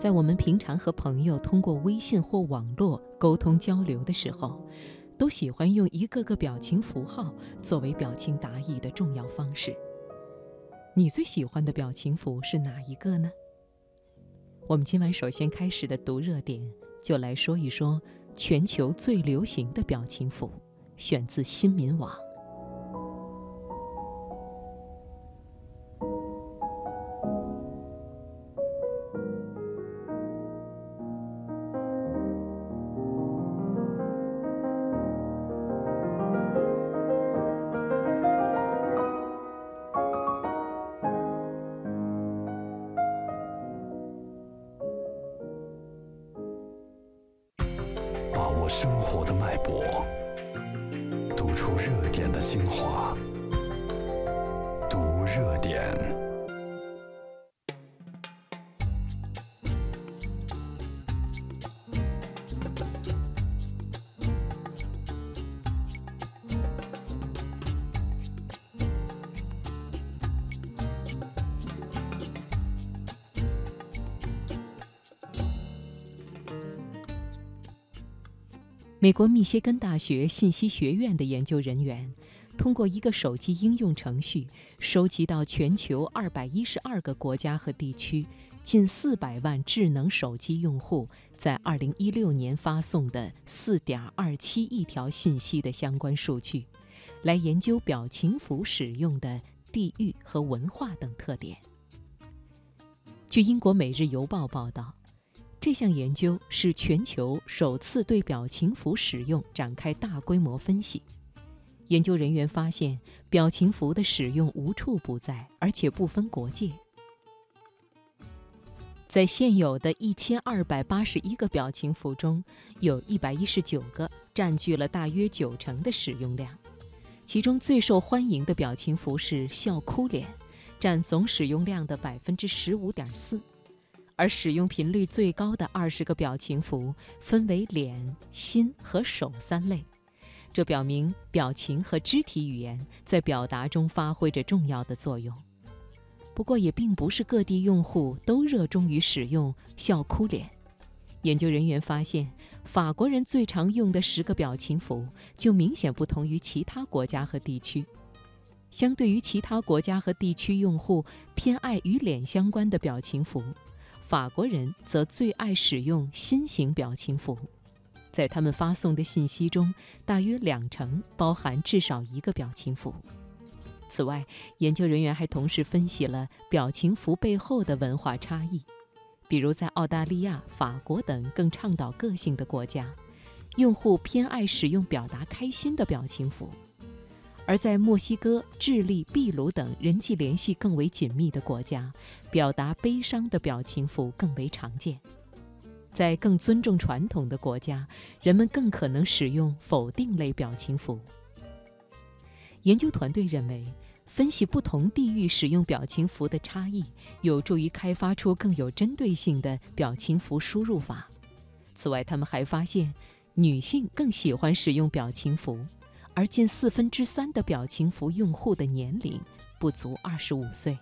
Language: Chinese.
在我们平常和朋友通过微信或网络沟通交流的时候，都喜欢用一个个表情符号作为表情达意的重要方式。你最喜欢的表情符是哪一个呢？我们今晚首先开始的读热点，就来说一说全球最流行的表情符，选自新民网。生活的脉搏，读出热点的精华，读热点。美国密歇根大学信息学院的研究人员，通过一个手机应用程序，收集到全球二百一十二个国家和地区近四百万智能手机用户在二零一六年发送的四点二七亿条信息的相关数据，来研究表情符使用的地域和文化等特点。据英国《每日邮报》报道。这项研究是全球首次对表情符使用展开大规模分析。研究人员发现，表情符的使用无处不在，而且不分国界。在现有的一千二百八十一个表情符中，有一百一十九个占据了大约九成的使用量。其中最受欢迎的表情符是笑哭脸，占总使用量的百分之十五点四。而使用频率最高的二十个表情符分为脸、心和手三类，这表明表情和肢体语言在表达中发挥着重要的作用。不过，也并不是各地用户都热衷于使用笑哭脸。研究人员发现，法国人最常用的十个表情符就明显不同于其他国家和地区。相对于其他国家和地区用户偏爱与脸相关的表情符。法国人则最爱使用心形表情符，在他们发送的信息中，大约两成包含至少一个表情符。此外，研究人员还同时分析了表情符背后的文化差异，比如在澳大利亚、法国等更倡导个性的国家，用户偏爱使用表达开心的表情符。而在墨西哥、智利、秘鲁等人际联系更为紧密的国家，表达悲伤的表情符更为常见。在更尊重传统的国家，人们更可能使用否定类表情符。研究团队认为，分析不同地域使用表情符的差异，有助于开发出更有针对性的表情符输入法。此外，他们还发现，女性更喜欢使用表情符。而近四分之三的表情符用户的年龄不足二十五岁。